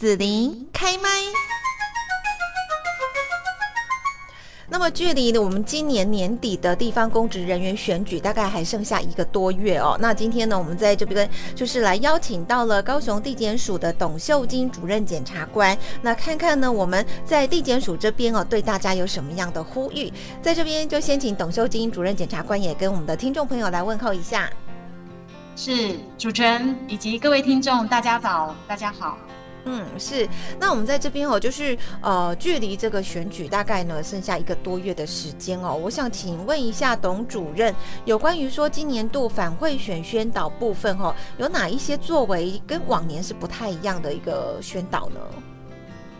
子琳开麦。那么，距离我们今年年底的地方公职人员选举，大概还剩下一个多月哦。那今天呢，我们在这边就是来邀请到了高雄地检署的董秀金主任检察官，那看看呢，我们在地检署这边哦，对大家有什么样的呼吁？在这边就先请董秀金主任检察官也跟我们的听众朋友来问候一下。是主持人以及各位听众，大家早，大家好。嗯，是。那我们在这边哦，就是呃，距离这个选举大概呢剩下一个多月的时间哦。我想请问一下董主任，有关于说今年度反贿选宣导部分哦，有哪一些作为跟往年是不太一样的一个宣导呢？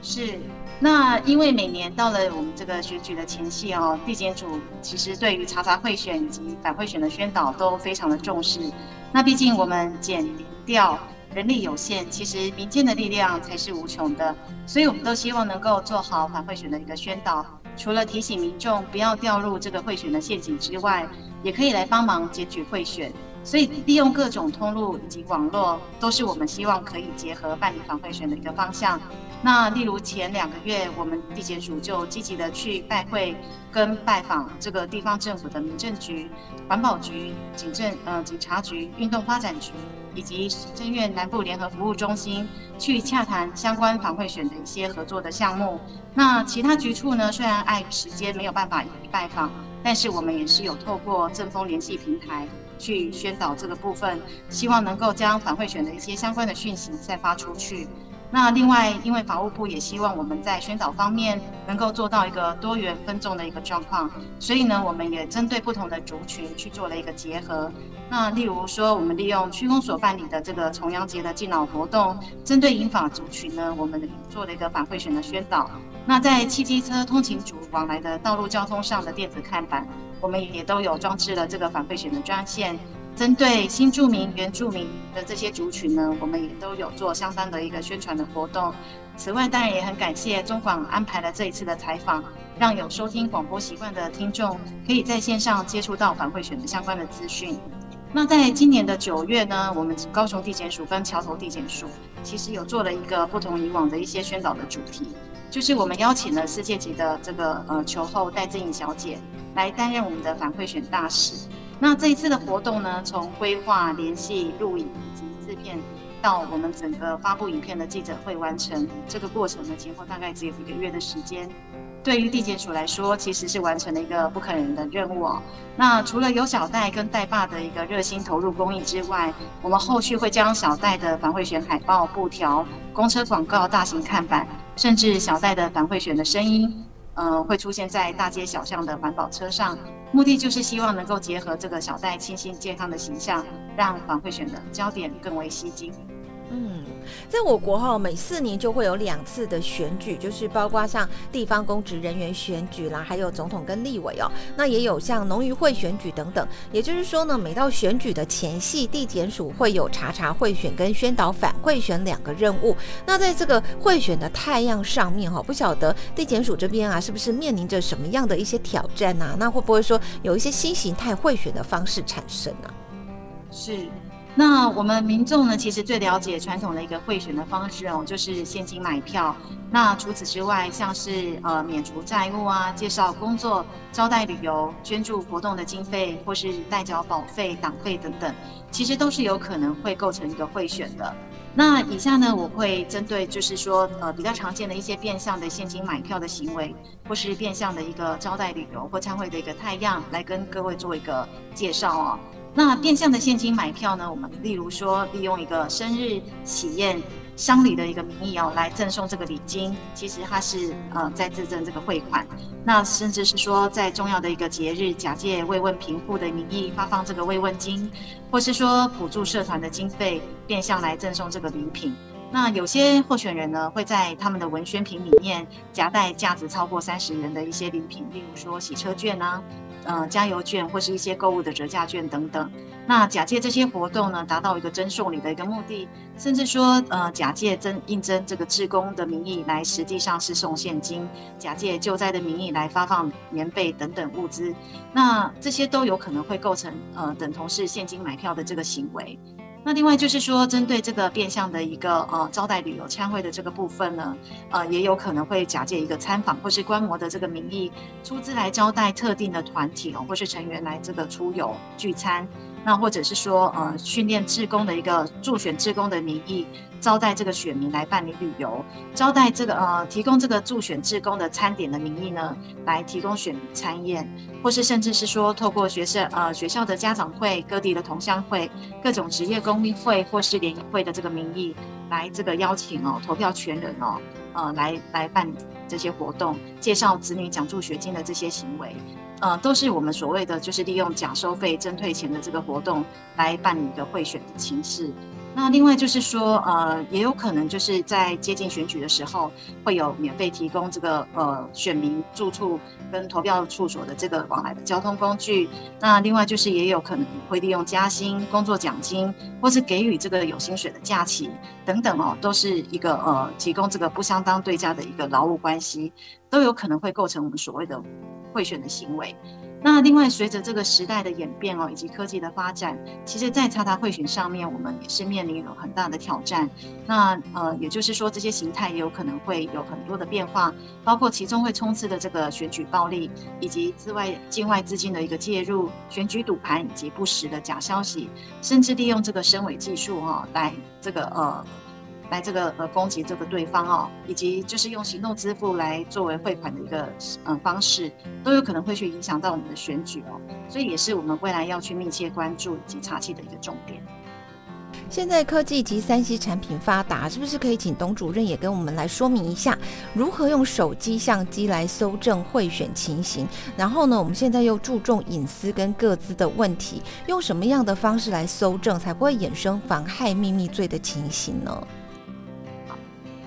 是。那因为每年到了我们这个选举的前夕哦，地检署其实对于查查贿选以及反贿选的宣导都非常的重视。那毕竟我们检调。人力有限，其实民间的力量才是无穷的，所以我们都希望能够做好反贿选的一个宣导。除了提醒民众不要掉入这个贿选的陷阱之外，也可以来帮忙检举贿选。所以利用各种通路以及网络，都是我们希望可以结合办理反贿选的一个方向。那例如前两个月，我们地检署就积极的去拜会跟拜访这个地方政府的民政局、环保局、警政呃警察局、运动发展局。以及行政院南部联合服务中心去洽谈相关反贿选的一些合作的项目。那其他局处呢？虽然碍于时间没有办法一一拜访，但是我们也是有透过正风联系平台去宣导这个部分，希望能够将反贿选的一些相关的讯息再发出去。那另外，因为法务部也希望我们在宣导方面能够做到一个多元分众的一个状况，所以呢，我们也针对不同的族群去做了一个结合。那例如说，我们利用区公所办理的这个重阳节的敬老活动，针对银法族群呢，我们做了一个反馈选的宣导。那在汽机车通勤族往来的道路交通上的电子看板，我们也都有装置了这个反馈选的专线。针对新住民、原住民的这些族群呢，我们也都有做相当的一个宣传的活动。此外，当然也很感谢中广安排了这一次的采访，让有收听广播习惯的听众可以在线上接触到反馈选的相关的资讯。那在今年的九月呢，我们高雄地检署跟桥头地检署其实有做了一个不同以往的一些宣导的主题，就是我们邀请了世界级的这个呃球后戴正颖小姐来担任我们的反馈选大使。那这一次的活动呢，从规划、联系、录影以及制片，到我们整个发布影片的记者会完成，这个过程呢，前后大概只有一个月的时间。对于地检署来说，其实是完成了一个不可能的任务哦。那除了有小戴跟戴爸的一个热心投入公益之外，我们后续会将小戴的反贿选海报、布条、公车广告、大型看板，甚至小戴的反贿选的声音。呃，会出现在大街小巷的环保车上，目的就是希望能够结合这个小戴清新健康的形象，让反会选的焦点更为吸睛。嗯，在我国哈，每四年就会有两次的选举，就是包括像地方公职人员选举啦，还有总统跟立委哦，那也有像农渔会选举等等。也就是说呢，每到选举的前夕，地检署会有查查贿选跟宣导反贿选两个任务。那在这个贿选的太阳上面哈，不晓得地检署这边啊，是不是面临着什么样的一些挑战啊？那会不会说有一些新形态贿选的方式产生呢？是。那我们民众呢，其实最了解传统的一个贿选的方式哦，就是现金买票。那除此之外，像是呃免除债务啊、介绍工作、招待旅游、捐助活动的经费，或是代缴保费、党费等等，其实都是有可能会构成一个贿选的。那以下呢，我会针对就是说呃比较常见的一些变相的现金买票的行为，或是变相的一个招待旅游或参会的一个太样，来跟各位做一个介绍哦。那变相的现金买票呢？我们例如说，利用一个生日喜宴、商礼的一个名义哦，来赠送这个礼金，其实它是呃在自赠这个汇款。那甚至是说，在重要的一个节日，假借慰问贫户的名义发放这个慰问金，或是说补助社团的经费，变相来赠送这个礼品。那有些候选人呢，会在他们的文宣品里面夹带价值超过三十元的一些礼品，例如说洗车券啊。呃，加油券或是一些购物的折价券等等，那假借这些活动呢，达到一个赠送礼的一个目的，甚至说，呃，假借征应征这个职工的名义来，实际上是送现金，假借救灾的名义来发放棉被等等物资，那这些都有可能会构成呃等同是现金买票的这个行为。那另外就是说，针对这个变相的一个呃招待旅游参会的这个部分呢，呃，也有可能会假借一个参访或是观摩的这个名义，出资来招待特定的团体哦，或是成员来这个出游聚餐。那或者是说，呃，训练志工的一个助选志工的名义，招待这个选民来办理旅游，招待这个呃，提供这个助选志工的餐点的名义呢，来提供选民餐宴，或是甚至是说，透过学生呃学校的家长会、各地的同乡会、各种职业公益会或是联谊会的这个名义，来这个邀请哦，投票权人哦，呃，来来办这些活动，介绍子女奖助学金的这些行为。呃，都是我们所谓的，就是利用假收费、真退钱的这个活动来办理的贿选的形式。那另外就是说，呃，也有可能就是在接近选举的时候，会有免费提供这个呃选民住处跟投票处所的这个往来的交通工具。那另外就是也有可能会利用加薪、工作奖金，或是给予这个有薪水的假期等等哦，都是一个呃提供这个不相当对价的一个劳务关系，都有可能会构成我们所谓的。贿选的行为，那另外随着这个时代的演变哦，以及科技的发展，其实，在查查贿选上面，我们也是面临了很大的挑战。那呃，也就是说，这些形态也有可能会有很多的变化，包括其中会冲刺的这个选举暴力，以及之外境外资金的一个介入、选举赌盘以及不实的假消息，甚至利用这个声伪技术哈来这个呃。来这个呃攻击这个对方哦，以及就是用行动支付来作为汇款的一个嗯方式，都有可能会去影响到我们的选举哦，所以也是我们未来要去密切关注以及查缉的一个重点。现在科技及三 C 产品发达，是不是可以请董主任也跟我们来说明一下，如何用手机相机来搜证贿选情形？然后呢，我们现在又注重隐私跟各自的问题，用什么样的方式来搜证，才不会衍生妨害秘密罪的情形呢？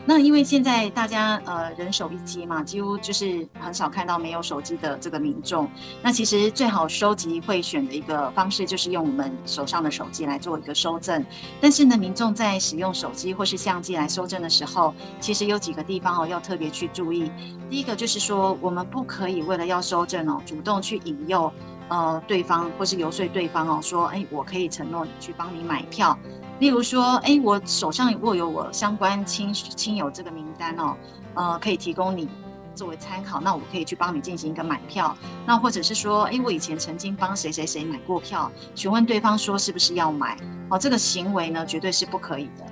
那因为现在大家呃人手一机嘛，几乎就是很少看到没有手机的这个民众。那其实最好收集贿选的一个方式，就是用我们手上的手机来做一个收证。但是呢，民众在使用手机或是相机来收证的时候，其实有几个地方哦要特别去注意。第一个就是说，我们不可以为了要收证哦，主动去引诱呃对方或是游说对方哦，说哎我可以承诺你去帮你买票。例如说，哎，我手上握有我相关亲亲友这个名单哦，呃，可以提供你作为参考。那我可以去帮你进行一个买票。那或者是说，哎，我以前曾经帮谁谁谁买过票，询问对方说是不是要买。哦，这个行为呢，绝对是不可以的。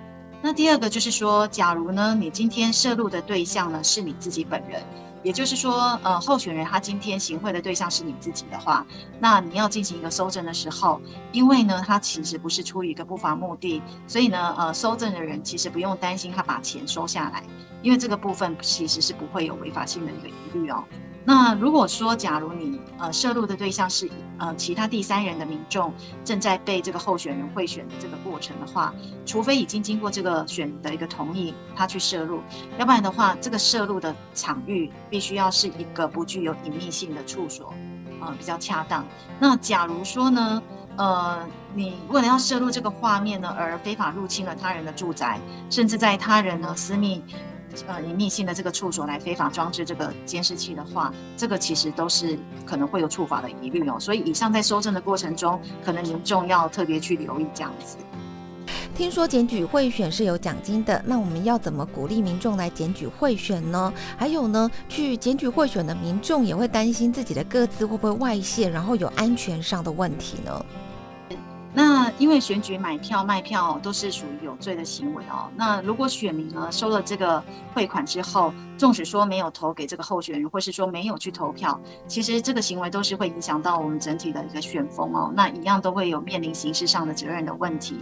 那第二个就是说，假如呢，你今天摄入的对象呢是你自己本人。也就是说，呃，候选人他今天行贿的对象是你自己的话，那你要进行一个搜证的时候，因为呢，他其实不是出于一个不法目的，所以呢，呃，搜证的人其实不用担心他把钱收下来，因为这个部分其实是不会有违法性的一个疑虑哦。那如果说，假如你呃摄入的对象是呃其他第三人的民众正在被这个候选人贿选的这个过程的话，除非已经经过这个选的一个同意，他去摄入，要不然的话，这个摄入的场域必须要是一个不具有隐秘性的处所，呃比较恰当。那假如说呢，呃你为了要摄入这个画面呢，而非法入侵了他人的住宅，甚至在他人呢私密。呃，隐秘性的这个处所来非法装置这个监视器的话，这个其实都是可能会有处罚的疑虑哦。所以以上在收证的过程中，可能民众要特别去留意这样子。听说检举贿选是有奖金的，那我们要怎么鼓励民众来检举贿选呢？还有呢，去检举贿选的民众也会担心自己的个资会不会外泄，然后有安全上的问题呢？那因为选举买票卖票都是属于有罪的行为哦。那如果选民呢收了这个汇款之后，纵使说没有投给这个候选人，或是说没有去投票，其实这个行为都是会影响到我们整体的一个选风哦。那一样都会有面临刑事上的责任的问题。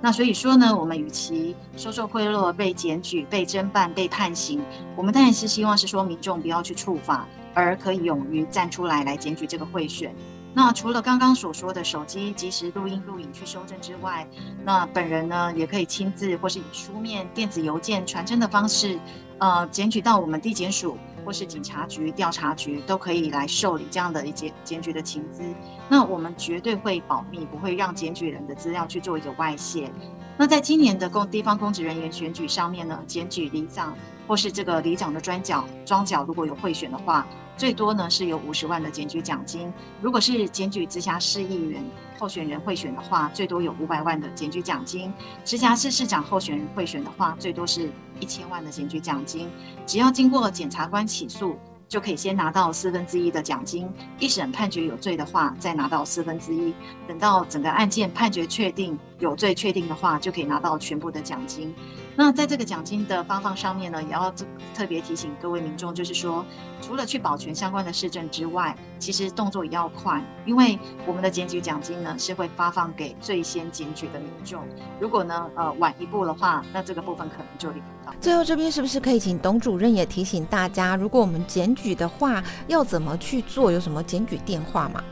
那所以说呢，我们与其收受贿赂被检举、被侦办、被判刑，我们当然是希望是说民众不要去触法，而可以勇于站出来来检举这个贿选。那除了刚刚所说的手机及时录音录影去收证之外，那本人呢也可以亲自或是以书面、电子邮件传真的方式，呃，检举到我们地检署或是警察局、调查局，都可以来受理这样的一检检举的情资。那我们绝对会保密，不会让检举人的资料去做一个外泄。那在今年的公地方公职人员选举上面呢，检举里长或是这个里长的专角庄角如果有贿选的话。最多呢是有五十万的检举奖金。如果是检举直辖市议员候选人贿选的话，最多有五百万的检举奖金；直辖市市长候选人贿选的话，最多是一千万的检举奖金。只要经过检察官起诉。就可以先拿到四分之一的奖金，一审判决有罪的话，再拿到四分之一。等到整个案件判决确定有罪确定的话，就可以拿到全部的奖金。那在这个奖金的发放上面呢，也要特别提醒各位民众，就是说，除了去保全相关的市政之外，其实动作也要快，因为我们的检举奖金呢是会发放给最先检举的民众。如果呢呃晚一步的话，那这个部分可能就领不到。最后这边是不是可以请董主任也提醒大家，如果我们检举的话，要怎么去做？有什么检举电话吗？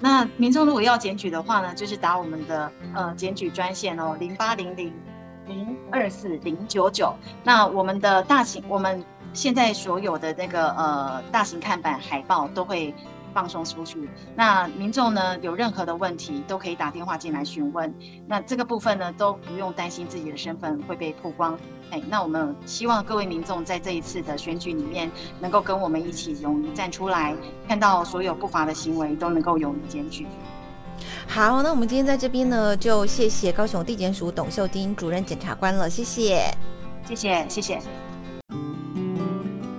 那民众如果要检举的话呢，就是打我们的呃检举专线哦，零八零零。零二四零九九，那我们的大型，我们现在所有的那个呃大型看板海报都会放松出去。那民众呢有任何的问题，都可以打电话进来询问。那这个部分呢都不用担心自己的身份会被曝光。哎，那我们希望各位民众在这一次的选举里面，能够跟我们一起勇于站出来，看到所有不法的行为都能够勇于检举。好，那我们今天在这边呢，就谢谢高雄地检署董秀丁主任检察官了，谢谢，谢谢，谢谢，